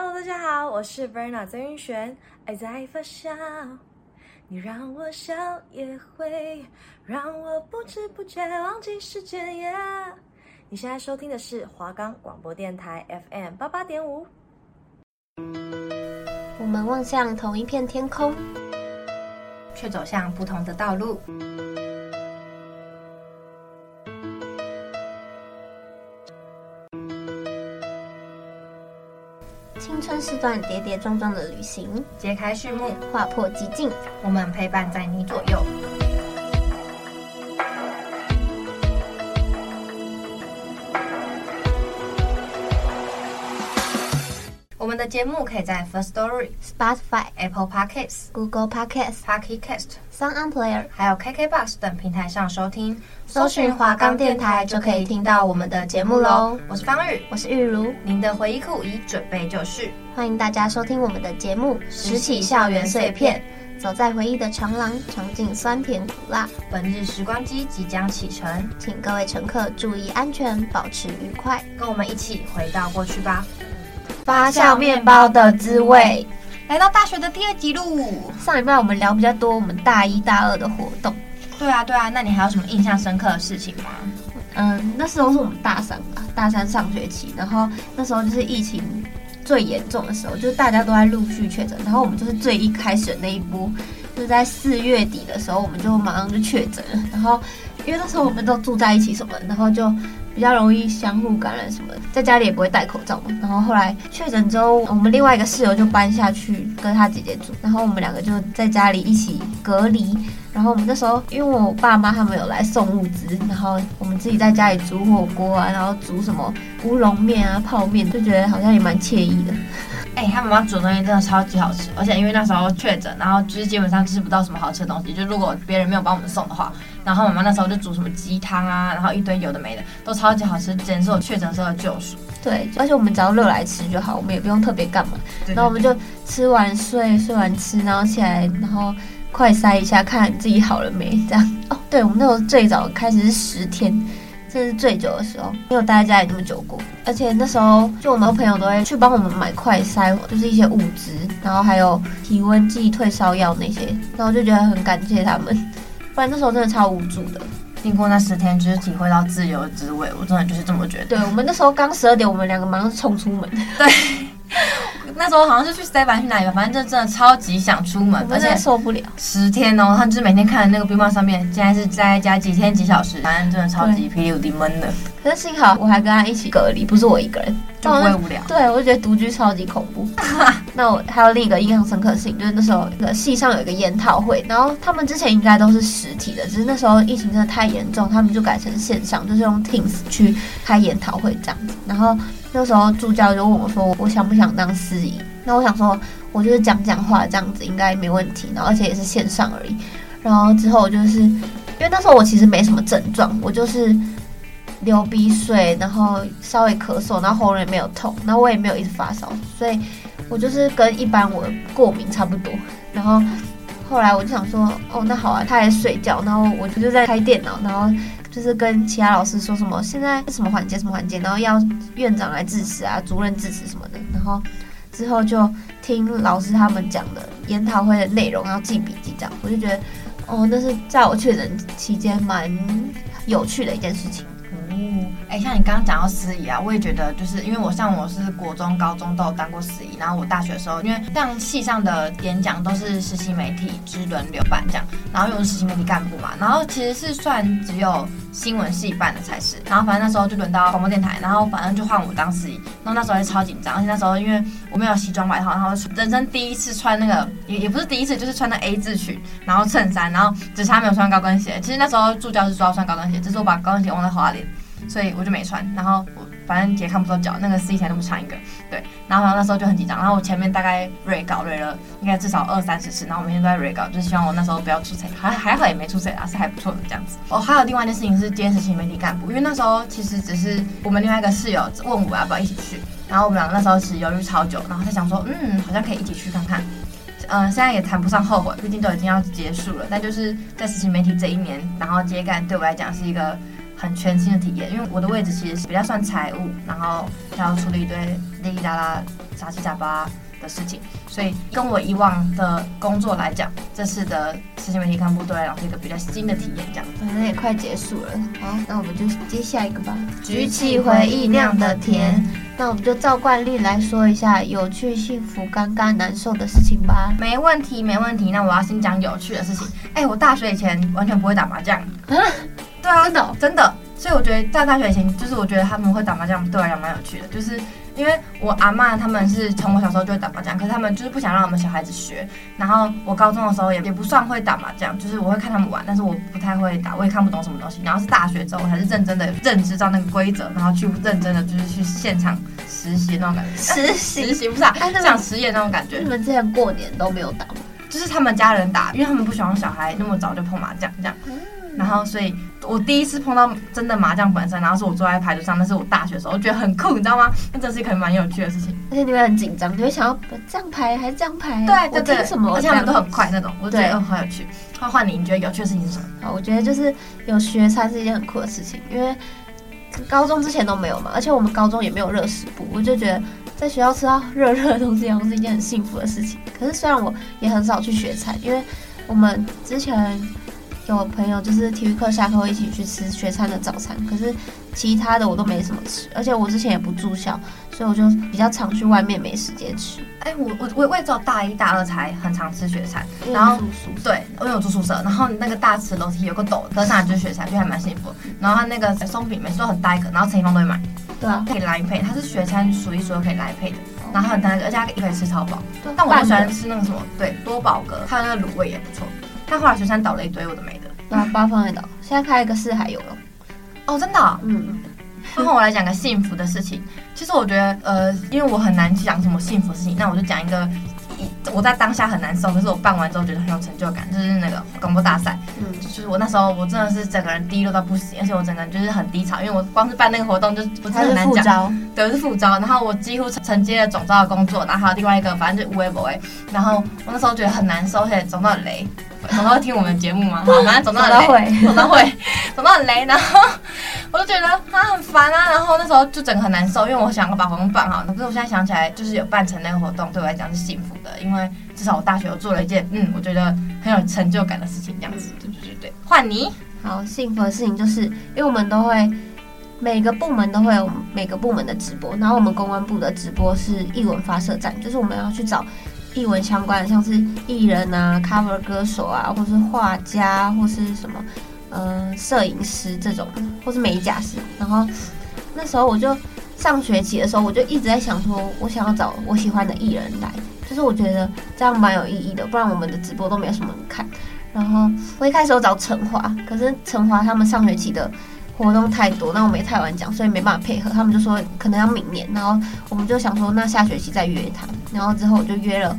Hello，大家好，我是 Verna 曾云璇。爱在发酵，你让我笑也会让我不知不觉忘记时间。耶你现在收听的是华冈广播电台 FM 八八点五。我们望向同一片天空，却走向不同的道路。是段跌跌撞撞的旅行，揭开序幕，划破寂静，我们陪伴在你左右。的节目可以在 First Story、Spotify、Apple Podcasts、Google Podcasts、Pocket Cast、Sound On Player，还有 KKBox 等平台上收听。搜寻华冈电台就可以听到我们的节目喽。我是方宇，我是玉如，您的回忆库已准备就绪。欢迎大家收听我们的节目《拾起校园碎片》，走在回忆的长廊，尝尽酸甜苦辣。本日时光机即将启程，请各位乘客注意安全，保持愉快，跟我们一起回到过去吧。发酵面包的滋味，来到大学的第二集路。上礼拜我们聊比较多，我们大一大二的活动。对啊，对啊，那你还有什么印象深刻的事情吗？嗯，那时候是我们大三吧，大三上学期，然后那时候就是疫情最严重的时候，就是大家都在陆续确诊，然后我们就是最一开始的那一波，就是在四月底的时候，我们就马上就确诊了，然后因为那时候我们都住在一起什么，然后就。比较容易相互感染什么，在家里也不会戴口罩嘛。然后后来确诊之后，我们另外一个室友就搬下去跟他姐姐住，然后我们两个就在家里一起隔离。然后我们那时候，因为我爸妈他们有来送物资，然后我们自己在家里煮火锅啊，然后煮什么乌龙面啊、泡面，就觉得好像也蛮惬意的。哎、欸，他妈妈煮东西真的超级好吃，而且因为那时候确诊，然后就是基本上吃不到什么好吃的东西。就如果别人没有帮我们送的话，然后妈妈那时候就煮什么鸡汤啊，然后一堆有的没的，都超级好吃，简直是我确诊时候的救赎。对，而且我们只要热来吃就好，我们也不用特别干嘛。然后我们就吃完睡，睡完吃，然后起来，然后快筛一下，看自己好了没，这样。哦，对，我们那时候最早开始是十天。这是最久的时候，没有待在家里那么久过。而且那时候，就我们朋友都会去帮我们买快筛，就是一些物资，然后还有体温计、退烧药那些。然后就觉得很感谢他们，不然那时候真的超无助的。经过那十天，就是体会到自由的滋味。我真的就是这么觉得。对，我们那时候刚十二点，我们两个马上冲出门。对。那时候好像是去 seven 去哪里吧，反正就真的超级想出门，而且受不了十天哦。他就是每天看那个冰棒上面，现在是在家几天几小时，反正真的超级霹雳无敌闷的。可是幸好我还跟他一起隔离，不是我一个人，就不会无聊。对，我就觉得独居超级恐怖。那我还有另一个印象深刻的事情，就是那时候那个系上有一个研讨会，然后他们之前应该都是实体的，只是那时候疫情真的太严重，他们就改成线上，就是用 Teams 去开研讨会这样子，然后。那时候助教就问我说：“我想不想当司仪？”那我想说，我就是讲讲话这样子应该没问题，然后而且也是线上而已。然后之后就是因为那时候我其实没什么症状，我就是流鼻水，然后稍微咳嗽，然后喉咙也没有痛，然后我也没有一直发烧，所以我就是跟一般我过敏差不多。然后后来我就想说：“哦，那好啊。”他还睡觉，然后我就在开电脑，然后。就是跟其他老师说什么现在什么环节什么环节，然后要院长来致辞啊，主任致辞什么的，然后之后就听老师他们讲的研讨会的内容，然后记笔记这样，我就觉得哦，那是在我确诊期间蛮有趣的一件事情。哎、像你刚刚讲到司仪啊，我也觉得，就是因为我像我是国中、高中都有当过司仪，然后我大学的时候，因为像系上的演讲都是实习媒体之轮流办这样，然后又是实习媒体干部嘛，然后其实是算只有新闻系办的才是，然后反正那时候就轮到广播电台，然后反正就换我当司仪，然后那时候还超紧张，而且那时候因为我没有西装外套，然后人生第一次穿那个也也不是第一次，就是穿那 A 字裙，然后衬衫，然后只差没有穿高跟鞋。其实那时候助教是说要穿高跟鞋，只是我把高跟鞋忘在花莲。所以我就没穿，然后我反正也看不到脚，那个司仪台那么长一个，对，然后那时候就很紧张，然后我前面大概 re 稿 re 了应该至少二三十次，然后我每天都在 re 稿，就希望我那时候不要出错，还还好也没出错啊，是还不错的这样子。哦，还有另外一件事情是兼实习媒体干部，因为那时候其实只是我们另外一个室友问我要不要一起去，然后我们两个那时候其实犹豫超久，然后他想说，嗯，好像可以一起去看看，嗯、现在也谈不上后悔，毕竟都已经要结束了，但就是在实习媒体这一年，然后接干对我来讲是一个。很全新的体验，因为我的位置其实是比较算财务，然后还要处理一堆哩哩啦啦杂七杂八的事情，所以跟我以往的工作来讲，这次的实习媒体干部对我来讲是一个比较新的体验。这样，反正也快结束了，好，那我们就接下一个吧。举起回忆酿的甜，那我们就照惯例来说一下有趣、幸福、尴尬、难受的事情吧。没问题，没问题。那我要先讲有趣的事情。哎，我大学以前完全不会打麻将。啊？对啊，真的，真的。所以我觉得在大学以前，就是我觉得他们会打麻将，对我来讲蛮有趣的。就是因为我阿嬷他们是从我小时候就会打麻将，可是他们就是不想让我们小孩子学。然后我高中的时候也也不算会打麻将，就是我会看他们玩，但是我不太会打，我也看不懂什么东西。然后是大学之后，我才是认真的认知到那个规则，然后去认真的就是去现场实习那种感觉。实习实习不是啊，像实验那种感觉。你们之前过年都没有打吗？就是他们家人打，因为他们不喜欢小孩那么早就碰麻将这样。然后，所以我第一次碰到真的麻将本身，然后是我坐在牌桌上，那是我大学的时候，我觉得很酷，你知道吗？那真是一个蛮有趣的事情。而且你会很紧张，你会想要这样牌还是这样牌？对对对，什么？而且他们都很快那种，我觉得很有趣。换换你，你觉得有趣的事情是什么？好，我觉得就是有学餐是一件很酷的事情，因为高中之前都没有嘛，而且我们高中也没有热食部，我就觉得在学校吃到热热的东西，好像是一件很幸福的事情。可是虽然我也很少去学餐，因为我们之前。有朋友就是体育课下课会一起去吃学餐的早餐，可是其他的我都没什么吃，而且我之前也不住校，所以我就比较常去外面没时间吃。哎、欸，我我我我也只有大一大二才很常吃学餐，然后对，我有住宿舍，然后那个大池楼梯有个斗，可是上来就是学餐，就还蛮幸福。然后他那个松饼每次都很大一个，然后陈一峰都会买，对啊，可以来配，它是学餐数一数二可以来配的，然后很大一个，而且它可以吃超饱。但我就喜欢吃那个什么，对，多宝格，它的那个卤味也不错。他后来学餐倒了一堆，我都没的。把八方也倒，现在开一个四海游了。哦，真的、哦？嗯。换我来讲个幸福的事情。其实我觉得，呃，因为我很难讲什么幸福的事情，那我就讲一个，我在当下很难受，可是我办完之后觉得很有成就感，就是那个广播大赛。嗯。就是我那时候，我真的是整个人低落到不行，而且我整个人就是很低潮，因为我光是办那个活动就不是很难讲。对，是副招。然后我几乎承接了总招的工作，然后还有另外一个，反正就无微不微。然后我那时候觉得很难受，而且总召很雷。总召会听我们的节目吗？好，反正总召很雷，总召会，总召很雷。然后我就觉得他很烦啊。然后那时候就整个很难受，因为我想要把活动办好。可是我现在想起来，就是有办成那个活动，对我来讲是幸福的，因为至少我大学有做了一件嗯，我觉得很有成就感的事情，这样子。对对对对，换你。好，幸福的事情就是，因为我们都会每个部门都会有每个部门的直播，然后我们公关部的直播是译文发射站，就是我们要去找。艺文相关的，像是艺人啊、cover 歌手啊，或是画家，或是什么，嗯、呃，摄影师这种，或是美甲师。然后那时候我就上学期的时候，我就一直在想说，我想要找我喜欢的艺人来，就是我觉得这样蛮有意义的，不然我们的直播都没有什么人看。然后我一开始有找陈华，可是陈华他们上学期的。活动太多，那我没太晚讲，所以没办法配合。他们就说可能要明年，然后我们就想说那下学期再约他。然后之后我就约了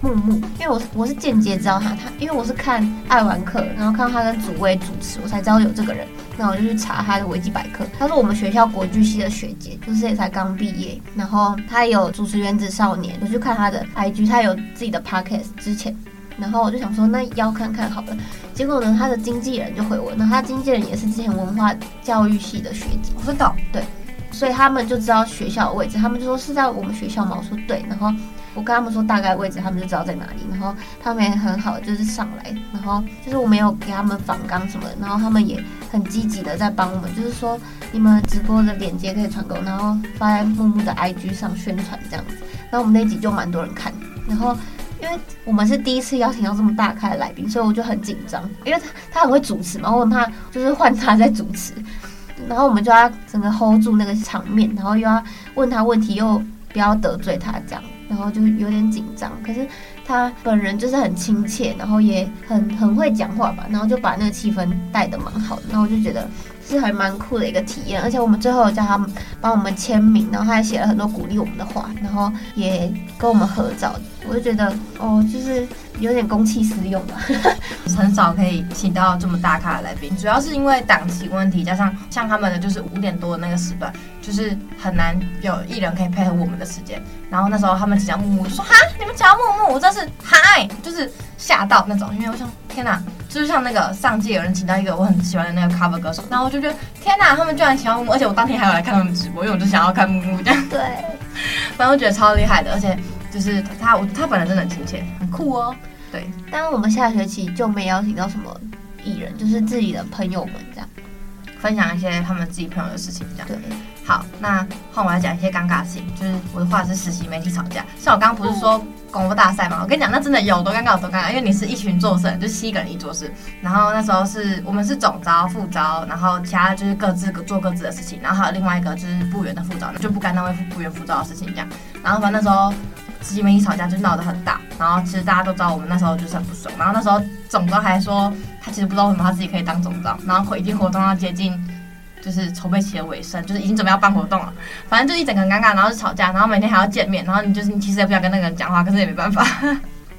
木木，因为我是我是间接知道他，他因为我是看爱玩客，然后看到他跟祖威主持，我才知道有这个人。那我就去查他的维基百科，他是我们学校国剧系的学姐，就是也才刚毕业。然后他也有主持《原子少年》，我去看他的 IG，他有自己的 podcast 之前。然后我就想说，那邀看看好了。结果呢，他的经纪人就回我，那他经纪人也是之前文化教育系的学姐，真的对，所以他们就知道学校的位置，他们就说是在我们学校嘛？我说对，然后我跟他们说大概位置，他们就知道在哪里。然后他们也很好，就是上来，然后就是我没有给他们访纲什么的，然后他们也很积极的在帮我们，就是说你们直播的链接可以传给我，然后发在木木的 IG 上宣传这样子。然后我们那集就蛮多人看，然后。因为我们是第一次邀请到这么大咖的来宾，所以我就很紧张。因为他他很会主持嘛，我很怕就是换他在主持，然后我们就要整个 hold 住那个场面，然后又要问他问题，又不要得罪他这样，然后就有点紧张。可是他本人就是很亲切，然后也很很会讲话吧，然后就把那个气氛带得蛮好的，然后我就觉得。是还蛮酷的一个体验，而且我们最后叫他们帮我们签名，然后他还写了很多鼓励我们的话，然后也跟我们合照。我就觉得哦，就是有点公器私用吧，很少可以请到这么大咖的来宾，主要是因为档期问题，加上像他们的就是五点多的那个时段，就是很难有艺人可以配合我们的时间。然后那时候他们请到木木，就说哈，你们请到木木，我真是嗨，就是吓到那种，因为我想天哪。就是像那个上届有人请到一个我很喜欢的那个 cover 歌手，然后我就觉得天哪，他们居然请到木木，而且我当天还有来看他们直播，因为我就想要看木木这样。对，反正我觉得超厉害的，而且就是他，我他本人真的很亲切，很酷哦。对，但是我们下学期就没邀请到什么艺人，就是自己的朋友们这样分享一些他们自己朋友的事情这样。对，好，那换我来讲一些尴尬事情，就是我的话是实习媒体吵架，像我刚刚不是说广播大赛嘛，我跟你讲，那真的有多尴尬有多尴尬，因为你是一群做事人，就七个人一桌事，然后那时候是我们是总招、副招，然后其他就是各自做各自的事情，然后还有另外一个就是部员的副招，就不干那位部员副招的事情这样，然后反正那时候。实习媒体吵架就闹得很大，然后其实大家都知道我们那时候就是很不爽，然后那时候总招还说他其实不知道为什么他自己可以当总招，然后已经活动要接近就是筹备期的尾声，就是已经准备要办活动了，反正就一整个很尴尬，然后就吵架，然后每天还要见面，然后你就是你其实也不想跟那个人讲话，可是也没办法，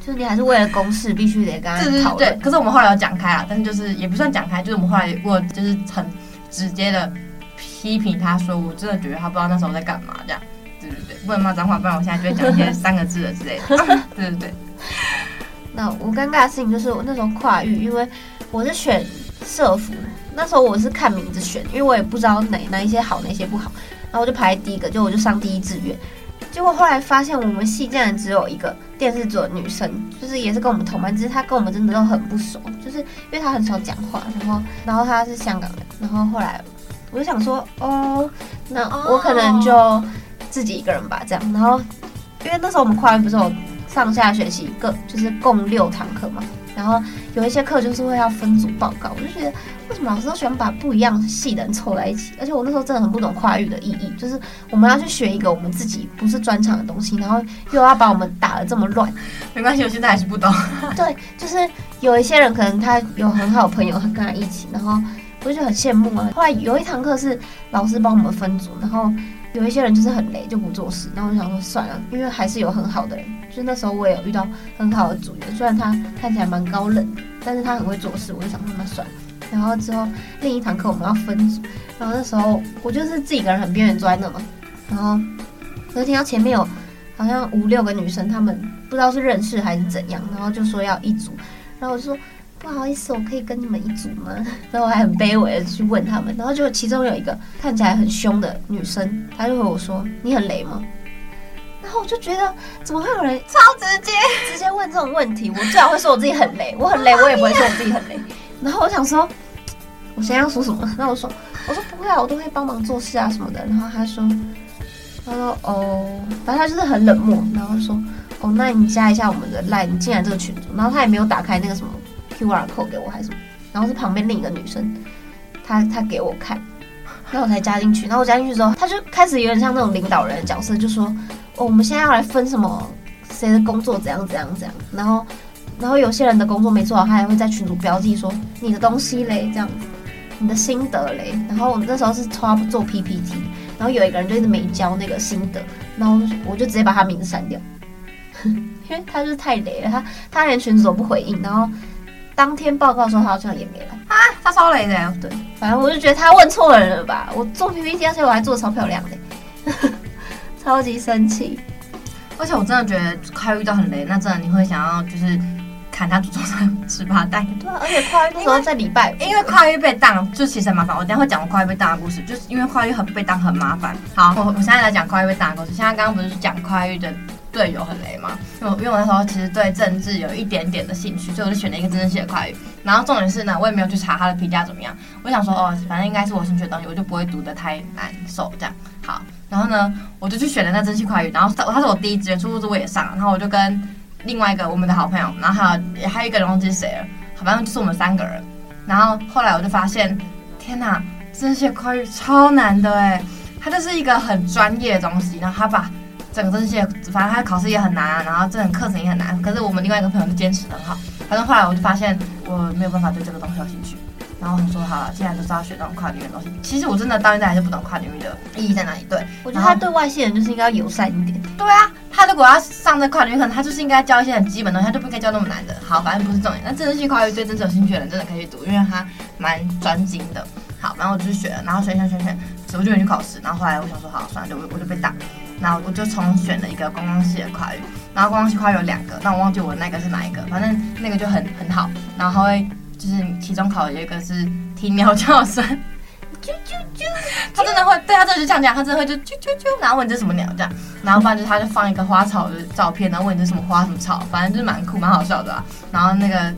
就是你还是为了公事必须得跟他讨论。对，可是我们后来有讲开啊，但是就是也不算讲开，就是我们后来我就是很直接的批评他说，我真的觉得他不知道那时候在干嘛这样。对对对，不能骂脏话，不然我现在就会讲一些三个字的之类的。对对对。那我尴尬的事情就是我那时候跨域，因为我是选社服，那时候我是看名字选，因为我也不知道哪哪一些好，哪些不好，然后我就排第一个，就我就上第一志愿。结果后来发现我们系竟然只有一个电视组的女生，就是也是跟我们同班，只是她跟我们真的都很不熟，就是因为她很少讲话，然后然后她是香港人，然后后来我就想说，哦，那我可能就。自己一个人吧，这样，然后因为那时候我们跨域不是有上下学期各就是共六堂课嘛，然后有一些课就是会要分组报告，我就觉得为什么老师都喜欢把不一样系的人凑在一起？而且我那时候真的很不懂跨域的意义，就是我们要去学一个我们自己不是专长的东西，然后又要把我们打得这么乱。没关系，我现在还是不懂。对，就是有一些人可能他有很好的朋友，他跟他一起，然后我就很羡慕啊。后来有一堂课是老师帮我们分组，然后。有一些人就是很累，就不做事。然后我想说算了，因为还是有很好的人。就那时候我也有遇到很好的组员，虽然他看起来蛮高冷，但是他很会做事。我就想说那算了。然后之后另一堂课我们要分组，然后那时候我就是自己一个人很边缘坐在那嘛。然后我就听到前面有好像五六个女生，她们不知道是认识还是怎样，然后就说要一组，然后我就说。不好意思，我可以跟你们一组吗？然后我还很卑微的去问他们，然后就其中有一个看起来很凶的女生，她就和我说：“你很雷吗？”然后我就觉得怎么会有人超直接直接问这种问题？我最好会说我自己很雷，我很雷，我也不会说我自己很雷。然后我想说，我现在要说什么？然后我说，我说不会啊，我都会帮忙做事啊什么的。然后他说，他说哦，反正他就是很冷漠，然后说哦，那你加一下我们的 line，你进来这个群组。然后他也没有打开那个什么。QR code 给我还是什么？然后是旁边另一个女生，她她给我看，然后我才加进去。然后我加进去之后，他就开始有点像那种领导人的角色，就说：“哦，我们现在要来分什么谁的工作怎样怎样怎样。”然后然后有些人的工作没做好，他还会在群组标记说你的东西嘞，这样子，你的心得嘞。然后我那时候是他做 PPT，然后有一个人就一直没交那个心得，然后我就直接把他名字删掉，因为他就是太雷了，他他连群主都不回应，然后。当天报告的时候，他好像也没来啊，他超雷的。对，反正我就觉得他问错人了吧。我做 PPT，而且我还做得超漂亮的，超级生气。而且我真的觉得快遇到很雷，那真的你会想要就是砍他祖宗上十八代。对啊，而且跨越那时候在礼拜，因为跨越被当就其实很麻烦。我等下会讲我跨越被当的故事，就是因为跨越很被当很麻烦。好，我我现在来讲跨越被当的故事。现在刚刚不是讲跨越的。队友很雷吗，因为因为我那时候其实对政治有一点点的兴趣，所以我就选了一个政治系的跨域。然后重点是呢，我也没有去查他的评价怎么样。我想说，哦，反正应该是我兴趣的东西，我就不会读得太难受这样。好，然后呢，我就去选了那政治系跨域。然后他他是我第一志愿，殊不知我也上了。然后我就跟另外一个我们的好朋友，然后还有还有一个人忘记是谁了，好，反正就是我们三个人。然后后来我就发现，天哪，这些课超难的哎，它就是一个很专业的东西，然后他把。整个这些，反正他考试也很难啊，然后这种课程也很难。可是我们另外一个朋友就坚持的很好。反正后来我就发现我没有办法对这个东西有兴趣。然后我说好了，既然就是要学这种跨领域的东西，其实我真的到现在还是不懂跨领域的意义在哪里。对，我觉得他对外系人就是应该要友善一点。对啊，他如果要上这跨领域，可能他就是应该教一些很基本的东西，他就不应该教那么难的。好，反正不是重点。那政治系跨域对真正有兴趣的人真的可以去读，因为他蛮专精的。好，然后我就去学了，然后选选选选，我就没去考试。然后后来我想说好，算了，就我就被打。然后我就重选了一个观光系的跨域，然后观光系跨域有两个，但我忘记我那个是哪一个，反正那个就很很好，然后会就是期中考有一个是听鸟叫声，啾啾啾，他真的会，对他真的就这样讲，他真的会就啾啾啾，然后问你这是什么鸟这样，然后不然就他就放一个花草的照片，然后问你这是什么花什么草，反正就是蛮酷蛮好笑的啊。然后那个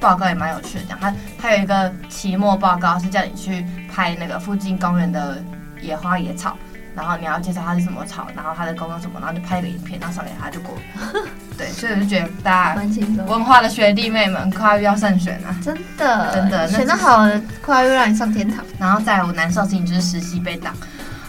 报告也蛮有趣的，讲他他有一个期末报告是叫你去拍那个附近公园的野花野草。然后你要介绍它是什么草，然后它的功用什么，然后就拍一个影片，然后上给他就过了。对，所以我就觉得大家文化的学弟妹们跨域要慎选啊，真的真的选的好的跨域让你上天堂。然后再来我难受的事情就是实习被挡。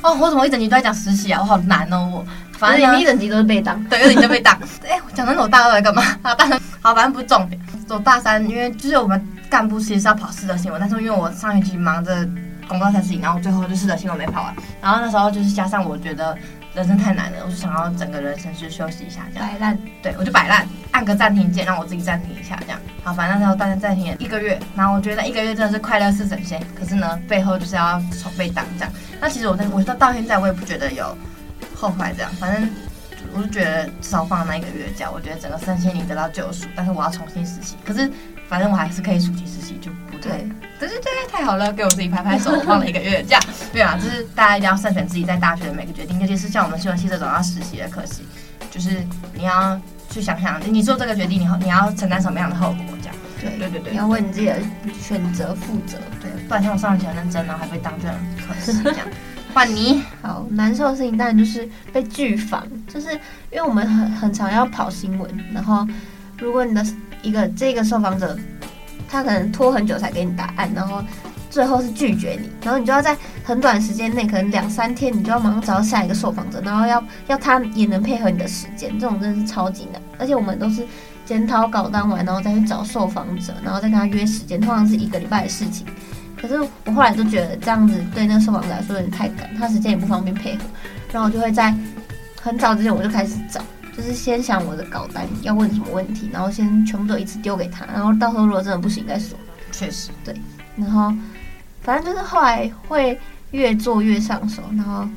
哦，我怎么一整集都在讲实习啊？我好难哦，我反正你一整集都是被挡，对，一整集都被挡。哎，讲真的，我大二来干嘛？啊，大三好，反正不是重点。我大三因为就是我们干部其实是要跑四则新闻，但是因为我上学期忙着。公告三十几，然后最后就是的新闻没跑完，然后那时候就是加上我觉得人生太难了，我就想要整个人生去休息一下，这样。摆烂，对，我就摆烂，按个暂停键，让我自己暂停一下，这样。好，反正那时候大家暂停了一个月，然后我觉得一个月真的是快乐似神仙，可是呢，背后就是要从被当这样，那其实我在我到到现在我也不觉得有后悔这样，反正我就觉得至少放了那一个月假，我觉得整个身心灵得到救赎，但是我要重新实习，可是反正我还是可以暑期实习，就不对。对对对，太好了，给我自己拍拍手，放了一个月假。对啊，就是大家一定要慎选自己在大学的每个决定，尤其是像我们新闻系这种要实习的科系，就是你要去想想，你做这个决定，你你要承担什么样的后果，这样。对对对对，你要为你自己的选择负责。对，不然像我上学很认真，然后还被当卷，可惜这样。换你，好难受的事情当然就是被拒访，就是因为我们很很常要跑新闻，然后如果你的一个这个受访者。他可能拖很久才给你答案，然后最后是拒绝你，然后你就要在很短时间内，可能两三天，你就要马上找到下一个受访者，然后要要他也能配合你的时间，这种真的是超级难。而且我们都是检讨稿当完，然后再去找受访者，然后再跟他约时间，通常是一个礼拜的事情。可是我后来就觉得这样子对那个受访者来说有点太赶，他时间也不方便配合，然后我就会在很早之前我就开始找。就是先想我的稿单要问什么问题，然后先全部都一次丢给他，然后到时候如果真的不行再说。确实，对。然后反正就是后来会越做越上手，然后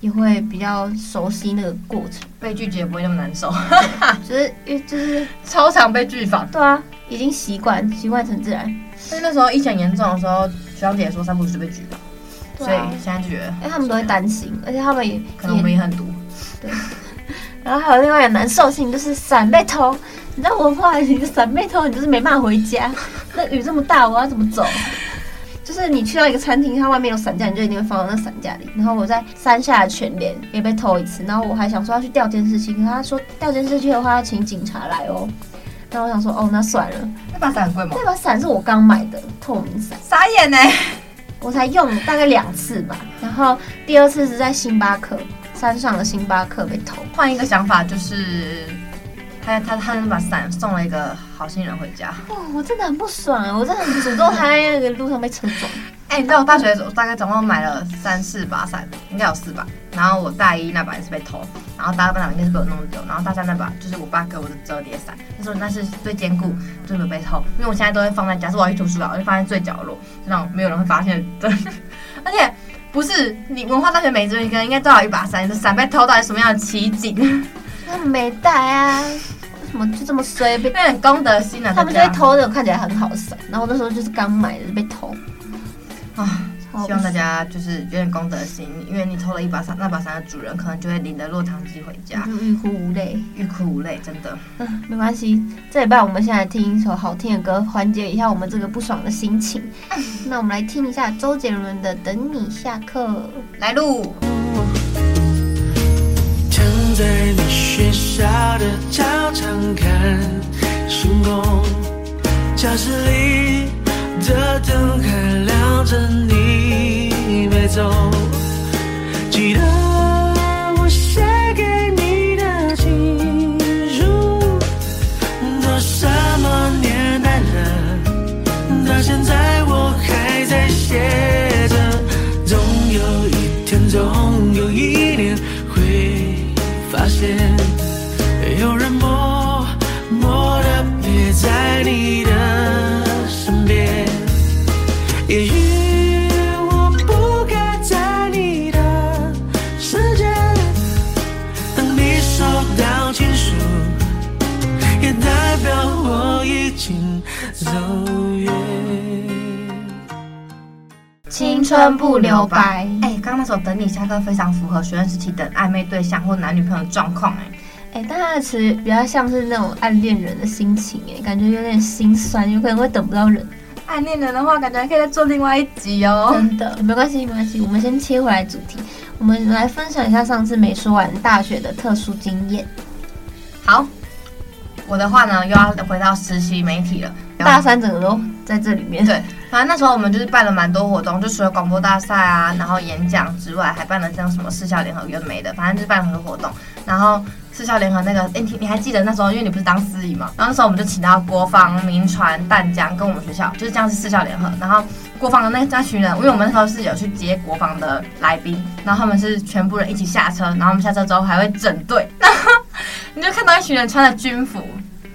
也会比较熟悉那个过程，被拒绝也不会那么难受。就是因为就是超常被拒访。对啊，已经习惯，习惯成自然。但是那时候疫情严重的时候，学长姐说三不五就被拒访。所以现在就觉得，哎，他们都会担心，而且他们也可能我们也很毒。对。然后还有另外一个难受性，就是伞被偷。你知道文化，你的伞被偷，你就是没办法回家。那雨这么大，我要怎么走？就是你去到一个餐厅，它外面有伞架，你就一定会放到那伞架里。然后我在山下的全联也被偷一次。然后我还想说要去调监视器，可是他说调监视器的话要请警察来哦。然后我想说哦，那算了。那把伞很贵吗？那把伞是我刚买的透明伞，傻眼呢。我才用大概两次吧。然后第二次是在星巴克。山上的星巴克被偷，换一个想法就是，他他他把伞送了一个好心人回家。哦，我真的很不爽，我真的很诅咒他在那个路上被车撞。哎、欸，你知道我大学的时候大概总共买了三四把伞，应该有四把。然后我大一那把也是被偷，然后大二那把应该是被我弄丢，然后大三那把就是我爸给我的折叠伞，他说那是最坚固，就没有被偷。因为我现在都会放在，假设我要去图书馆，我就放在最角落，这样没有人会发现。的，而且。不是你文化大学每支一个人应该都有一把伞，伞被偷到底什么样的奇景？他们没带啊，为什么就这么衰？被很公德心啊！他们就会偷那种看起来很好的伞，然后那时候就是刚买的就被偷啊。希望大家就是有点公德心，因为你偷了一把伞，那把伞的主人可能就会领着落汤鸡回家，就欲哭无泪，欲哭无泪，真的。嗯，没关系，这礼拜我们先来听一首好听的歌，缓解一下我们这个不爽的心情。那我们来听一下周杰伦的《等你下课》，来录。躺在你学校的操场看星空，教室里的灯还亮着你。没走，记得我写给你的情书，都什么年代了，到现在我还在写着。总有一天，总有一年会发现，春不留白。哎，刚刚那首等你下课非常符合学生时期等暧昧对象或男女朋友状况哎。哎，但他的词比较像是那种暗恋人的心情哎，感觉有点心酸，有可能会等不到人。暗恋人的话，感觉还可以再做另外一集哦。真的，没关系，没关系。我们先切回来主题，我们来分享一下上次没说完大学的特殊经验。好，我的话呢，又要回到实习媒体了。大三整个都在这里面。对，反正那时候我们就是办了蛮多活动，就除了广播大赛啊，然后演讲之外，还办了像什么四校联合有的没的，反正就办了很多活动。然后四校联合那个，哎，你还记得那时候，因为你不是当司仪嘛，然后那时候我们就请到国防、民传、淡江跟我们学校，就是这样是四校联合。然后国防的那那群人，因为我们那时候是有去接国防的来宾，然后他们是全部人一起下车，然后我们下车之后还会整队，然后 你就看到一群人穿着军服。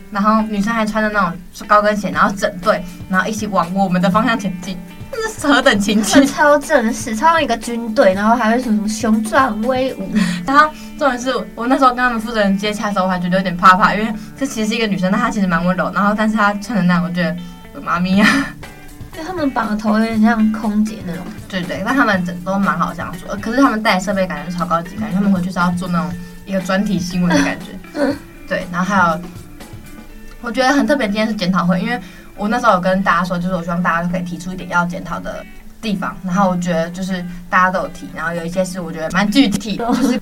然后女生还穿着那种高跟鞋，然后整队，然后一起往我们的方向前进，这是何等情景！超正式，超像一个军队，然后还会什么什么雄壮威武。然后重点是我那时候跟他们负责人接洽的时候，我还觉得有点怕怕，因为这其实是一个女生，但她其实蛮温柔。然后但是她穿的那样，我觉得我妈咪呀，因为他们绑的头有点像空姐那种。对对，但他们整都蛮好相处，可是他们带的设备感觉超高级，感觉他们回去是要做那种一个专题新闻的感觉。对，然后还有。我觉得很特别，今天是检讨会，因为我那时候有跟大家说，就是我希望大家都可以提出一点要检讨的地方，然后我觉得就是大家都有提，然后有一些是我觉得蛮具体的，就是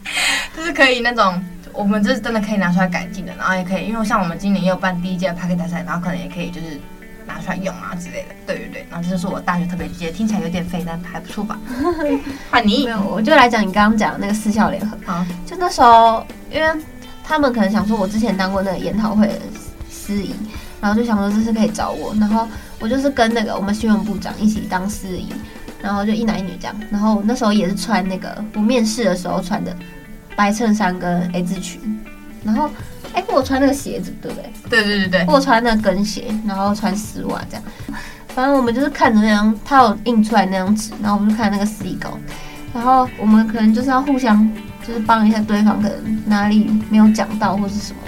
就是可以那种我们这是真的可以拿出来改进的，然后也可以，因为像我们今年也有办第一届 Podcast 大赛，然后可能也可以就是拿出来用啊之类的，对对对，然后这就是我大学特别记，听起来有点废，但还不错吧？换你，没有，我就来讲你刚刚讲的那个四校联合，啊，就那时候，因为他们可能想说我之前当过那个研讨会的。司仪，然后就想说这次可以找我，然后我就是跟那个我们新闻部长一起当司仪，然后就一男一女这样，然后那时候也是穿那个我面试的时候穿的白衬衫跟 A 字裙，然后哎，我穿那个鞋子对不对？对对对对，我穿那个跟鞋，然后穿丝袜这样，反正我们就是看着那张他有印出来那张纸，然后我们就看那个司仪稿，然后我们可能就是要互相就是帮一下对方，可能哪里没有讲到或是什么。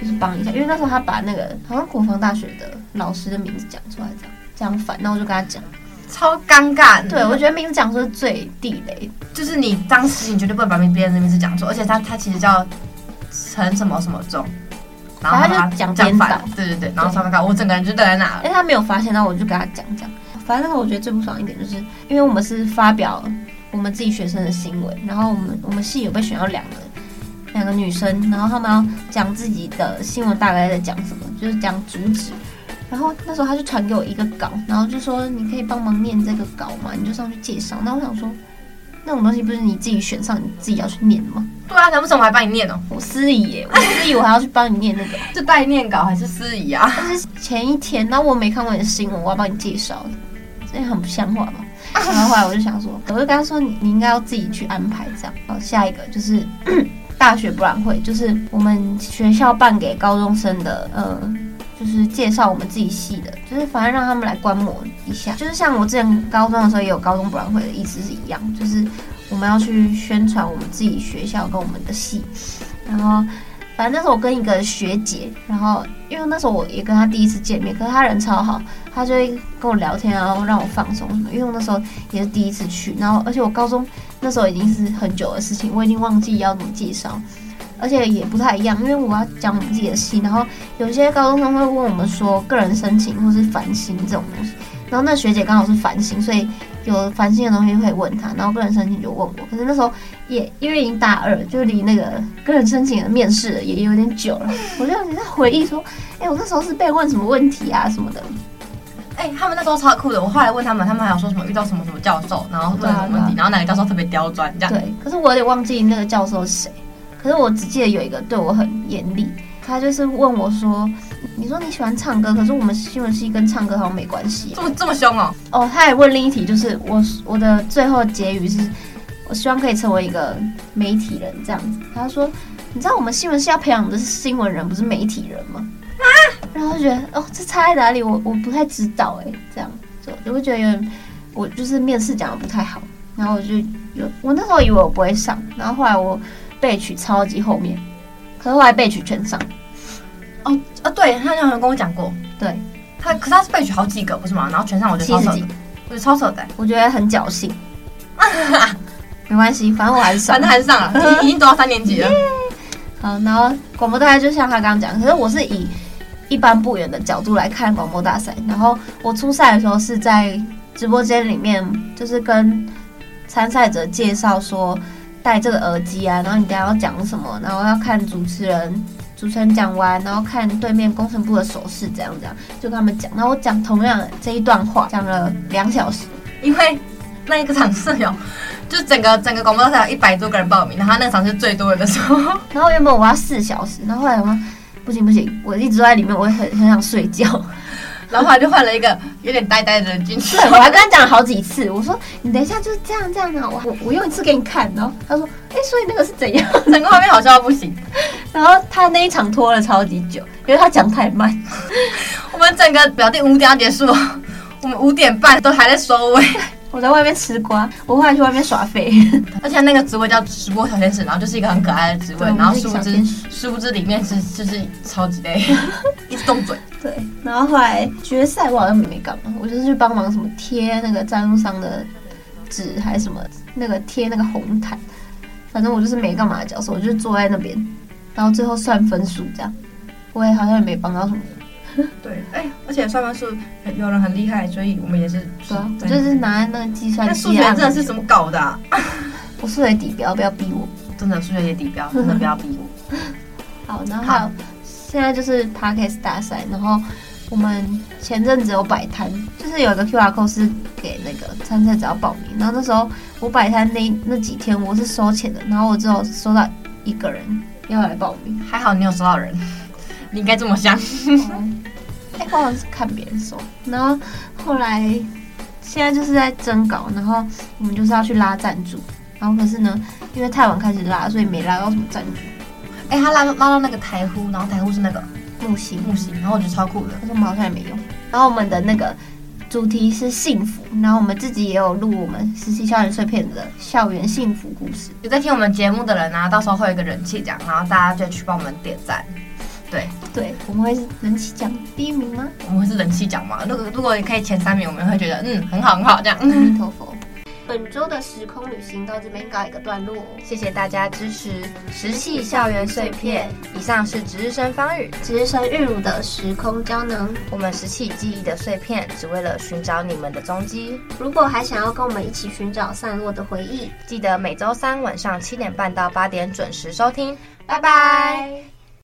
就是帮一下，因为那时候他把那个好像国防大学的老师的名字讲出来，这样这样反，那我就跟他讲，超尴尬。对，我觉得名字讲出是最地雷，就是你当时你绝对不能把别人的名字讲错，而且他他其实叫陈什么什么忠，然后他就讲讲反，对对对，然后超尴尬，我整个人就在那，因为他没有发现，然后我就跟他讲讲，反正那个我觉得最不爽一点就是，因为我们是发表我们自己学生的新闻，然后我们我们系有被选到两个。两个女生，然后他们要讲自己的新闻，大概在讲什么，就是讲主旨。然后那时候他就传给我一个稿，然后就说你可以帮忙念这个稿嘛？你就上去介绍。那我想说，那种东西不是你自己选上，你自己要去念的吗？对啊，难不成我还帮你念哦？我司仪耶，我司仪我还要去帮你念那个，是代念稿还是司仪啊？但是前一天，然后我没看过你的新闻，我要帮你介绍，这样很不像话嘛？然后后来我就想说，我就跟他说，你你应该要自己去安排这样。然后下一个就是。大学博览会就是我们学校办给高中生的，呃，就是介绍我们自己系的，就是反正让他们来观摩一下，就是像我之前高中的时候也有高中博览会的意思是一样，就是我们要去宣传我们自己学校跟我们的系，然后。反正那时候我跟一个学姐，然后因为那时候我也跟她第一次见面，可是她人超好，她就会跟我聊天，然后让我放松什么。因为我那时候也是第一次去，然后而且我高中那时候已经是很久的事情，我已经忘记要怎么介绍，而且也不太一样，因为我要讲我们自己的戏，然后有些高中生会问我们说个人申请或是繁星这种东西，然后那学姐刚好是繁星，所以。有烦心的东西可以问他，然后个人申请就问我。可是那时候也因为已经大二，就离那个个人申请的面试也有点久了。我就你在回忆说，哎、欸，我那时候是被问什么问题啊什么的。哎、欸，他们那时候超酷的。我后来问他们，他们还有说什么遇到什么什么教授，然后问什么问题，然后哪个教授特别刁钻这样。对，可是我有点忘记那个教授是谁。可是我只记得有一个对我很严厉，他就是问我说。你说你喜欢唱歌，可是我们新闻系跟唱歌好像没关系。这么这么凶哦？哦，他还问另一题，就是我我的最后结语是，我希望可以成为一个媒体人这样子。他说，你知道我们新闻系要培养的是新闻人，不是媒体人吗？啊！然后就觉得哦，这差在哪里？我我不太知道哎，这样就就会觉得有点我就是面试讲的不太好。然后我就有我那时候以为我不会上，然后后来我被取超级后面，可是后来被取全上。哦，啊，对，他好像跟我讲过，对，他可是他是备取好几个不是吗？然后全上我就超扯，我超扯的，我觉得很侥幸。没关系，反正我还是上，反正还是上了，已经读到三年级了。好，然后广播大赛就像他刚刚讲，可是我是以一般部员的角度来看广播大赛。然后我初赛的时候是在直播间里面，就是跟参赛者介绍说戴这个耳机啊，然后你等下要讲什么，然后要看主持人，主持人讲完，然后看对面工程部的手势，这样这样，就跟他们讲。然后我讲同样这一段话，讲了两小时，因为那一个场次有。就整个整个广播大赛有一百多个人报名，然后他那个场是最多人的时候。然后原本我要四小时，然后后来我说不行不行，我一直都在里面，我也很很想睡觉。然后后来就换了一个有点呆呆的人进去。对，我 还跟他讲了好几次，我说你等一下就是这样这样的，我我用一次给你看。然后他说哎，所以那个是怎样？整个画面好笑到不行。然后他那一场拖了超级久，因为他讲太慢。我们整个表弟五点要结束，我们五点半都还在收尾。我在外面吃瓜，我后来去外面耍废，而且那个职位叫直播小天使，然后就是一个很可爱的职位，然后殊不知殊不知里面是就是超级累，一直动嘴。对，然后后来决赛我好像没干嘛，我就是去帮忙什么贴那个赞助商的纸还是什么那个贴那个红毯，反正我就是没干嘛的角色，我就坐在那边，然后最后算分数这样，我也好像也没帮到什么。对，哎、欸，而且算分数有人很厉害，所以我们也是。对啊，我就是拿那个计算机。数学真的是怎么搞的、啊？我数学底标，不要逼我。真的数学也底标，真的不要逼我。好，然后还有现在就是 Podcast 大赛，然后我们前阵子有摆摊，就是有一个 QR code 是给那个参赛者要报名，然后那时候我摆摊那那几天我是收钱的，然后我只有收到一个人要来报名，还好你有收到人。你应该这么想。哎，我好像是看别人收，然后后来现在就是在征稿，然后我们就是要去拉赞助，然后可是呢，因为太晚开始拉，所以没拉到什么赞助。哎、欸，他拉拉到那个台呼，然后台呼是那个木星木星，然后我觉得超酷的，可是我们好像也没用。然后我们的那个主题是幸福，然后我们自己也有录我们实习校园碎片的校园幸福故事。有在听我们节目的人啊，到时候会有一个人气奖，然后大家就去帮我们点赞。对对，我们会是人气奖第一名吗？我们会是人气奖吗？如果如果可以前三名，我们会觉得嗯很好很好这样。阿弥陀佛。本周的时空旅行到这边告一个段落，谢谢大家支持石系校园碎片。以上是值日生方宇、值日生玉茹的时空胶囊。我们拾起记忆的碎片，只为了寻找你们的踪迹。如果还想要跟我们一起寻找散落的回忆，记得每周三晚上七点半到八点准时收听。拜拜。